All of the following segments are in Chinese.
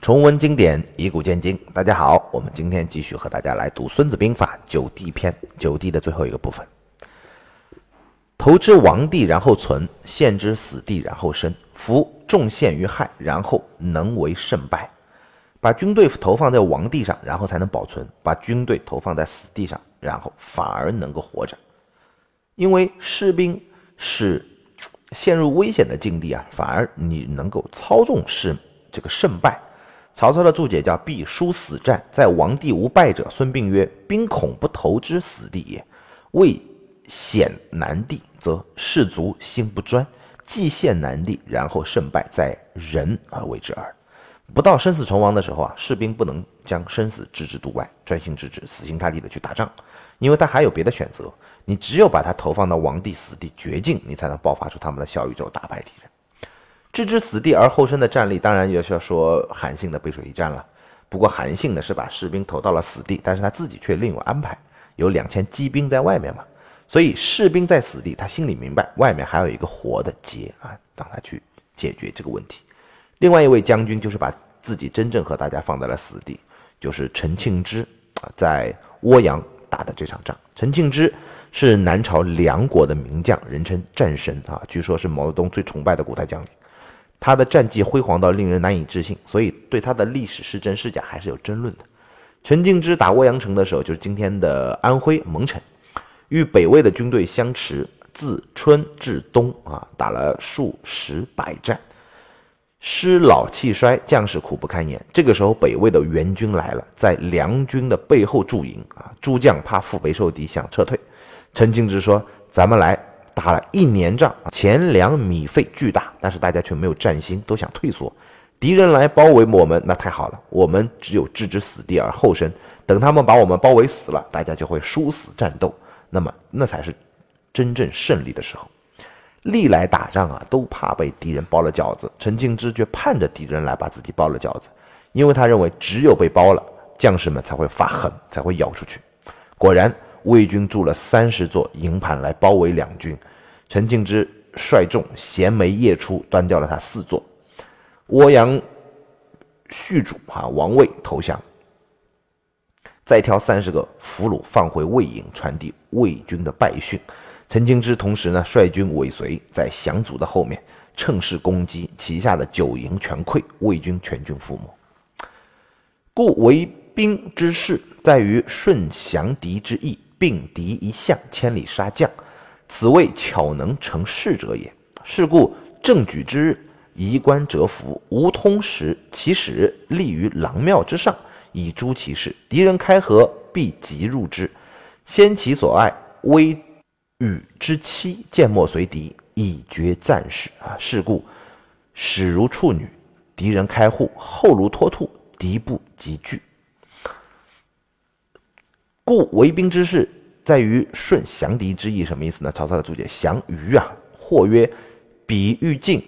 重温经典，以古鉴今。大家好，我们今天继续和大家来读《孙子兵法·九地篇》九地的最后一个部分。投之亡地，然后存；陷之死地，然后生。夫众陷于害，然后能为胜败。把军队投放在亡地上，然后才能保存；把军队投放在死地上，然后反而能够活着。因为士兵是陷入危险的境地啊，反而你能够操纵是这个胜败。曹操的注解叫“必输死战，在亡地无败者。”孙膑曰：“兵恐不投之死地也。未险难地，则士卒心不专；既陷难地，然后胜败在人而为之耳。不到生死存亡的时候啊，士兵不能将生死置之度外，专心致志、死心塌地的去打仗，因为他还有别的选择。你只有把他投放到亡地、死地、绝境，你才能爆发出他们的小宇宙，打败敌人。”置之死地而后生的战例，当然也是要说韩信的背水一战了。不过韩信呢是把士兵投到了死地，但是他自己却另有安排，有两千骑兵在外面嘛。所以士兵在死地，他心里明白，外面还有一个活的劫啊，让他去解决这个问题。另外一位将军就是把自己真正和大家放在了死地，就是陈庆之啊，在涡阳打的这场仗。陈庆之是南朝梁国的名将，人称战神啊，据说是毛泽东最崇拜的古代将领。他的战绩辉煌到令人难以置信，所以对他的历史是真是假还是有争论的。陈敬之打涡阳城的时候，就是今天的安徽蒙城，与北魏的军队相持，自春至冬啊，打了数十百战，师老气衰，将士苦不堪言。这个时候，北魏的援军来了，在梁军的背后驻营啊，诸将怕腹背受敌，想撤退。陈敬之说：“咱们来。”打了一年仗，钱粮米费巨大，但是大家却没有战心，都想退缩。敌人来包围我们，那太好了，我们只有置之死地而后生。等他们把我们包围死了，大家就会殊死战斗，那么那才是真正胜利的时候。历来打仗啊，都怕被敌人包了饺子。陈敬之却盼着敌人来把自己包了饺子，因为他认为只有被包了，将士们才会发狠，才会咬出去。果然。魏军筑了三十座营盘来包围两军，陈敬之率众衔枚夜出，端掉了他四座。涡阳续主哈王位投降，再挑三十个俘虏放回魏营，传递魏军的败讯。陈敬之同时呢率军尾随在降卒的后面，趁势攻击，旗下的九营全溃，魏军全军覆没。故为兵之势，在于顺降敌之意。并敌一向，千里杀将，此谓巧能成事者也。是故正举之日，移关折服，无通时，其始立于廊庙之上，以诛其事。敌人开合，必急入之，先其所爱，威与之妻，剑莫随敌，以绝战事。啊，是故始如处女，敌人开户，后如脱兔，敌不及惧。故为兵之事，在于顺降敌之意。什么意思呢？曹操的注解：降于啊，或曰彼欲进，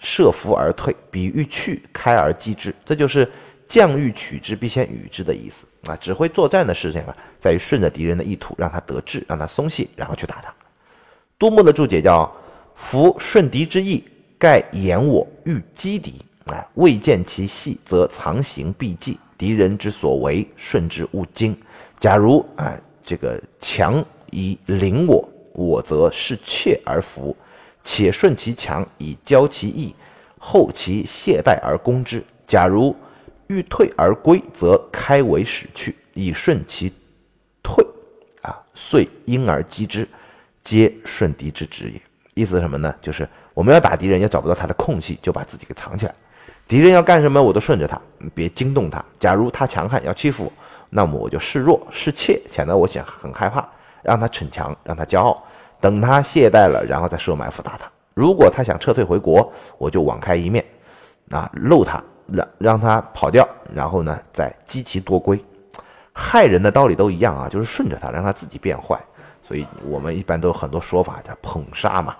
设伏而退；彼欲去，开而击之。这就是将欲取之，必先与之的意思啊。指挥作战的事情啊，在于顺着敌人的意图，让他得志，让他松懈，然后去打他。杜牧的注解叫：夫顺敌之意，盖言我欲击敌啊，未见其细，则藏形必计。敌人之所为，顺之勿惊。假如啊，这个强以凌我，我则视怯而服，且顺其强以骄其意，后其懈怠而攻之。假如欲退而归，则开为使去，以顺其退，啊，遂因而击之，皆顺敌之职也。意思是什么呢？就是我们要打敌人，也找不到他的空隙，就把自己给藏起来。敌人要干什么，我都顺着他，别惊动他。假如他强悍要欺负我。那么我就示弱示怯，显得我想很害怕，让他逞强，让他骄傲，等他懈怠了，然后再设埋伏打他。如果他想撤退回国，我就网开一面，啊，漏他，让让他跑掉，然后呢再击其多归。害人的道理都一样啊，就是顺着他，让他自己变坏。所以我们一般都有很多说法叫捧杀嘛。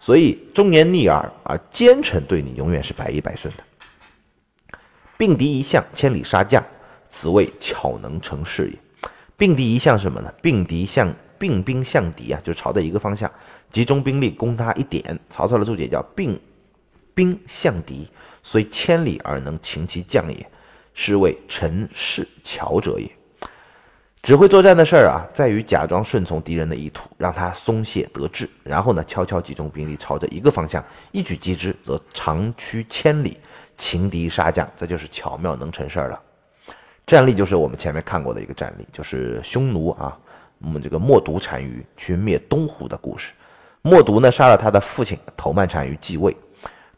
所以忠言逆耳啊，奸臣对你永远是百依百顺的。并敌一向，千里杀将。此谓巧能成事也。并敌一向什么呢？并敌向并兵向敌啊，就朝着一个方向集中兵力攻他一点。曹操的注解叫并兵向敌，虽千里而能擒其将也，是谓臣事巧者也。指挥作战的事儿啊，在于假装顺从敌人的意图，让他松懈得志，然后呢，悄悄集中兵力，朝着一个方向一举击之，则长驱千里，擒敌杀将，这就是巧妙能成事儿了。战例就是我们前面看过的一个战例，就是匈奴啊，我们这个冒毒单于去灭东胡的故事。冒毒呢杀了他的父亲头曼单于继位，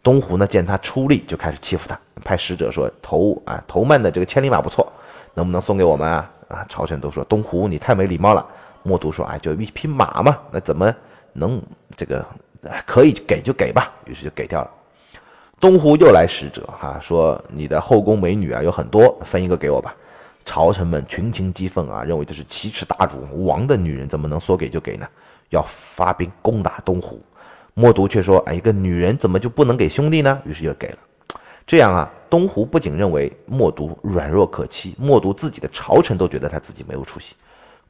东胡呢见他出力，就开始欺负他，派使者说头啊头曼的这个千里马不错，能不能送给我们啊？啊，朝臣都说东胡你太没礼貌了。默读说，哎，就一匹马嘛，那怎么能这个可以给就给吧？于是就给掉了。东湖又来使者，哈，说你的后宫美女啊有很多，分一个给我吧。朝臣们群情激愤啊，认为这是奇耻大辱，王的女人怎么能说给就给呢？要发兵攻打东湖。默读却说，哎，一个女人怎么就不能给兄弟呢？于是就给了。这样啊，东湖不仅认为默读软弱可欺，默读自己的朝臣都觉得他自己没有出息。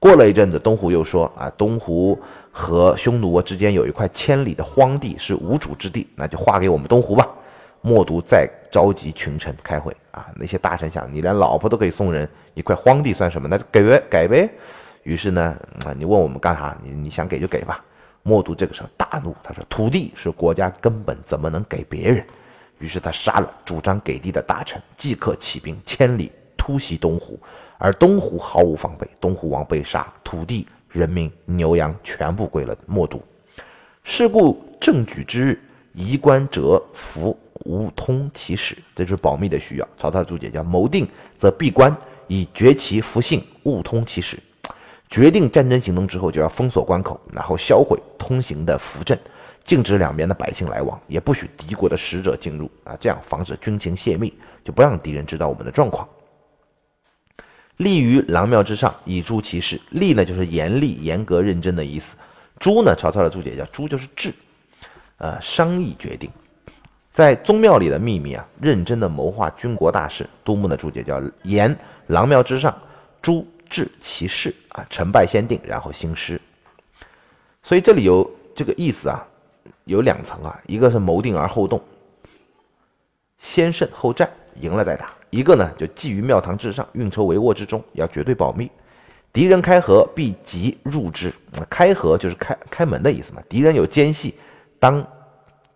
过了一阵子，东湖又说啊，东湖和匈奴之间有一块千里的荒地，是无主之地，那就划给我们东湖吧。默读再召集群臣开会啊，那些大臣想，你连老婆都可以送人，一块荒地算什么？那就给呗，给呗。于是呢，啊，你问我们干啥？你你想给就给吧。默读这个时候大怒，他说，土地是国家根本，怎么能给别人？于是他杀了主张给地的大臣，即刻起兵千里突袭东湖，而东湖毫无防备，东湖王被杀，土地、人民、牛羊全部归了默读。是故正举之日，夷官者服无通其使，这就是保密的需要。曹操的注解叫：谋定则闭关，以绝其福信，勿通其使。决定战争行动之后，就要封锁关口，然后销毁通行的符阵。禁止两边的百姓来往，也不许敌国的使者进入啊，这样防止军情泄密，就不让敌人知道我们的状况。立于狼庙之上，以诛其事。立呢，就是严厉、严格、认真的意思。诛呢，曹操的注解叫诛，就是治。呃，商议决定，在宗庙里的秘密啊，认真的谋划军国大事。杜牧的注解叫言郎庙之上，诛治其事啊，成败先定，然后兴师。所以这里有这个意思啊。有两层啊，一个是谋定而后动，先胜后战，赢了再打；一个呢，就寄于庙堂之上，运筹帷幄之中，要绝对保密。敌人开合，必急入之。开合就是开开门的意思嘛。敌人有奸细，当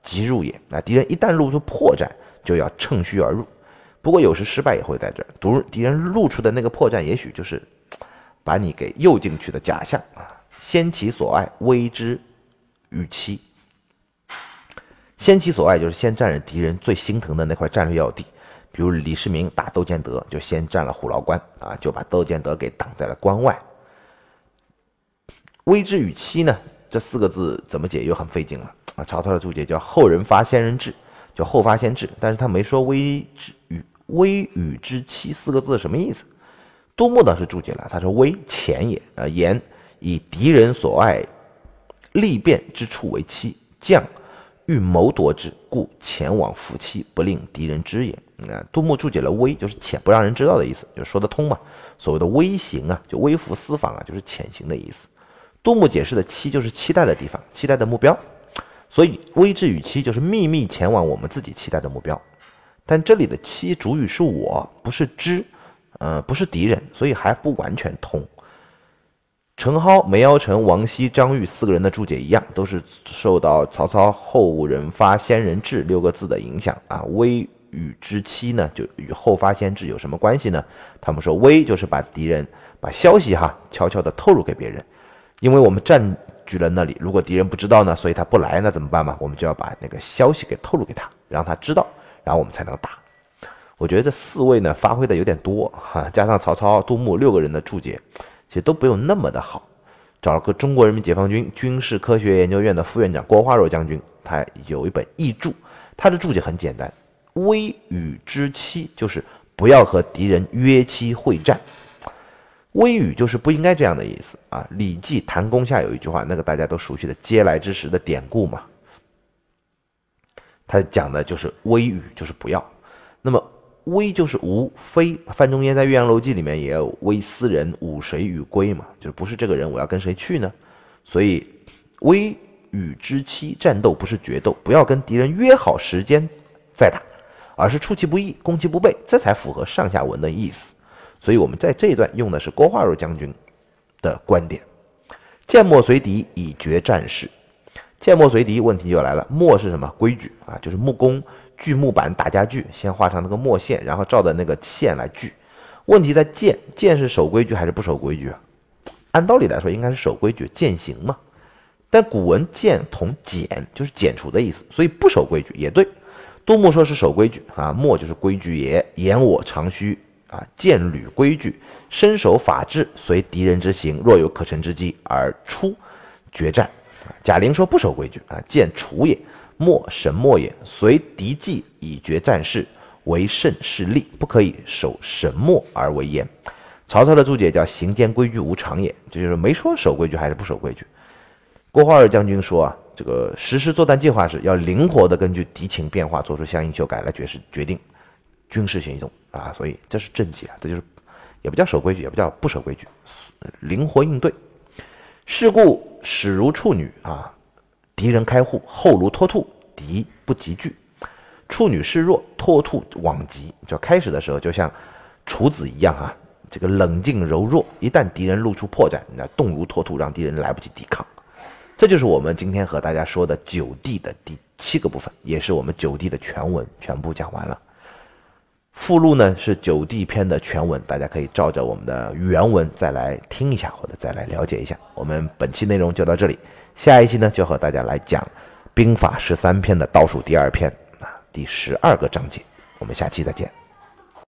即入也。那敌人一旦露出破绽，就要趁虚而入。不过有时失败也会在这儿。敌敌人露出的那个破绽，也许就是把你给诱进去的假象啊。先其所爱，危之与期。先其所爱，就是先占了敌人最心疼的那块战略要地，比如李世民打窦建德，就先占了虎牢关啊，就把窦建德给挡在了关外。危之与期呢？这四个字怎么解又很费劲了啊！曹操的注解叫后人发先人制，叫后发先制，但是他没说微之与微与之期四个字什么意思。杜牧倒是注解了，他说危前也，呃言以敌人所爱利便之处为期，将。欲谋夺之，故前往伏期，不令敌人知也。啊，杜牧注解了“微”，就是浅，不让人知道的意思，就说得通嘛。所谓的微行啊，就微服私访啊，就是潜行的意思。杜牧解释的“期”就是期待的地方，期待的目标。所以“微之与期”就是秘密前往我们自己期待的目标。但这里的“期”主语是我，不是知，呃，不是敌人，所以还不完全通。陈蒿、梅尧臣、王羲、张玉四个人的注解一样，都是受到曹操后人发先人志六个字的影响啊。微与之期呢，就与后发先至有什么关系呢？他们说微就是把敌人把消息哈悄悄的透露给别人，因为我们占据了那里，如果敌人不知道呢，所以他不来，那怎么办嘛？我们就要把那个消息给透露给他，让他知道，然后我们才能打。我觉得这四位呢发挥的有点多哈，加上曹操、杜牧六个人的注解。其实都不用那么的好，找了个中国人民解放军军事科学研究院的副院长郭花若将军，他有一本译注，他的注解很简单：危与之期就是不要和敌人约期会战，微语就是不应该这样的意思啊。《礼记·谈公下》有一句话，那个大家都熟悉的“嗟来之食”的典故嘛，他讲的就是微语就是不要，那么。危就是无非，范仲淹在《岳阳楼记》里面也有“危斯人，吾谁与归”嘛，就是不是这个人，我要跟谁去呢？所以，危与之期战斗不是决斗，不要跟敌人约好时间再打，而是出其不意，攻其不备，这才符合上下文的意思。所以我们在这一段用的是郭化若将军的观点：剑墨随敌以决战事。剑墨随敌，问题就来了。墨是什么？规矩啊，就是木工锯木板打家具，先画上那个墨线，然后照着那个线来锯。问题在剑，剑是守规矩还是不守规矩啊？按道理来说，应该是守规矩，践行嘛。但古文剑同剪，就是剪除的意思，所以不守规矩也对。杜牧说是守规矩啊，墨就是规矩也。言我常须啊，剑履规矩，身守法治，随敌人之行，若有可乘之机而出决战。贾玲说不守规矩啊，见楚也，莫神墨也，随敌计以决战事，为胜是利，不可以守神墨而为焉。曹操的注解叫行间规矩无常也，这就是没说守规矩还是不守规矩。郭化儿将军说啊，这个实施作战计划时要灵活的根据敌情变化做出相应修改来决是决定军事行动啊，所以这是正解啊，这就是也不叫守规矩，也不叫不守规矩，灵活应对。是故始如处女啊，敌人开户；后如脱兔，敌不及拒。处女示弱，脱兔往急。就开始的时候就像处子一样啊，这个冷静柔弱。一旦敌人露出破绽，那动如脱兔，让敌人来不及抵抗。这就是我们今天和大家说的九地的第七个部分，也是我们九地的全文全部讲完了。附录呢是九地篇的全文，大家可以照着我们的原文再来听一下，或者再来了解一下。我们本期内容就到这里，下一期呢就和大家来讲兵法十三篇的倒数第二篇啊，第十二个章节。我们下期再见。